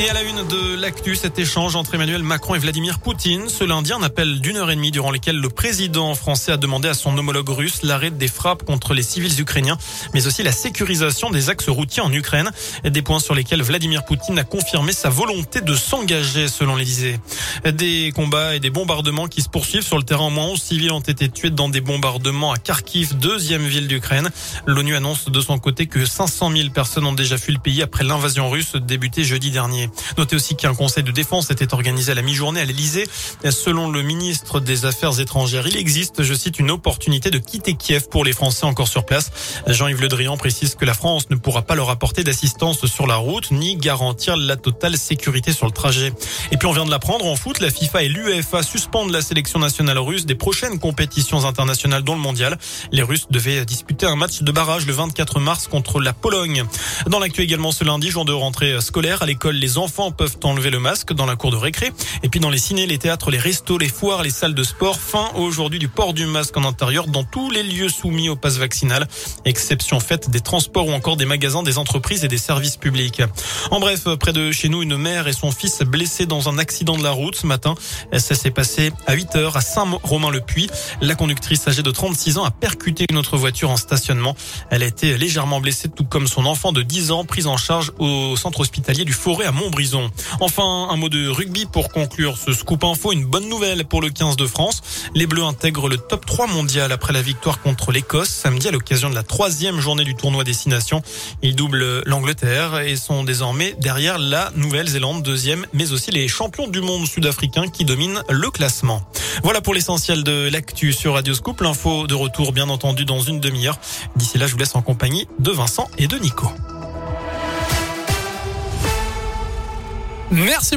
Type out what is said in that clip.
Et à la une de l'actu, cet échange entre Emmanuel Macron et Vladimir Poutine. Ce lundi, un appel d'une heure et demie durant lequel le président français a demandé à son homologue russe l'arrêt des frappes contre les civils ukrainiens, mais aussi la sécurisation des axes routiers en Ukraine. Des points sur lesquels Vladimir Poutine a confirmé sa volonté de s'engager, selon l'Elysée. Des combats et des bombardements qui se poursuivent sur le terrain. Au moins 11 civils ont été tués dans des bombardements à Kharkiv, deuxième ville d'Ukraine. L'ONU annonce de son côté que 500 000 personnes ont déjà fui le pays après l'invasion russe débutée jeudi dernier. Notez aussi qu'un conseil de défense était organisé à la mi-journée à l'Elysée. Selon le ministre des Affaires étrangères, il existe, je cite, une opportunité de quitter Kiev pour les Français encore sur place. Jean-Yves Le Drian précise que la France ne pourra pas leur apporter d'assistance sur la route ni garantir la totale sécurité sur le trajet. Et puis on vient de l'apprendre en foot, la FIFA et l'UEFA suspendent la sélection nationale russe des prochaines compétitions internationales dont le mondial. Les Russes devaient disputer un match de barrage le 24 mars contre la Pologne. Dans l'actu également ce lundi, jour de rentrée scolaire à l'école, les enfants peuvent enlever le masque dans la cour de récré. Et puis dans les ciné, les théâtres, les restos, les foires, les salles de sport, fin aujourd'hui du port du masque en intérieur dans tous les lieux soumis au pass vaccinal. Exception faite des transports ou encore des magasins, des entreprises et des services publics. En bref, près de chez nous, une mère et son fils blessés dans un accident de la route ce matin. Ça s'est passé à 8 heures à Saint-Romain-le-Puy. La conductrice âgée de 36 ans a percuté une autre voiture en stationnement. Elle a été légèrement blessée, tout comme son enfant de 10 ans, prise en charge au centre hospitalier du Forêt à Mont Enfin, un mot de rugby pour conclure ce scoop info. Une bonne nouvelle pour le 15 de France. Les Bleus intègrent le top 3 mondial après la victoire contre l'Écosse samedi à l'occasion de la troisième journée du tournoi Destination. Ils doublent l'Angleterre et sont désormais derrière la Nouvelle-Zélande deuxième, mais aussi les champions du monde sud-africains qui dominent le classement. Voilà pour l'essentiel de l'actu sur Radio Scoop. L'info de retour, bien entendu, dans une demi-heure. D'ici là, je vous laisse en compagnie de Vincent et de Nico. Merci beaucoup.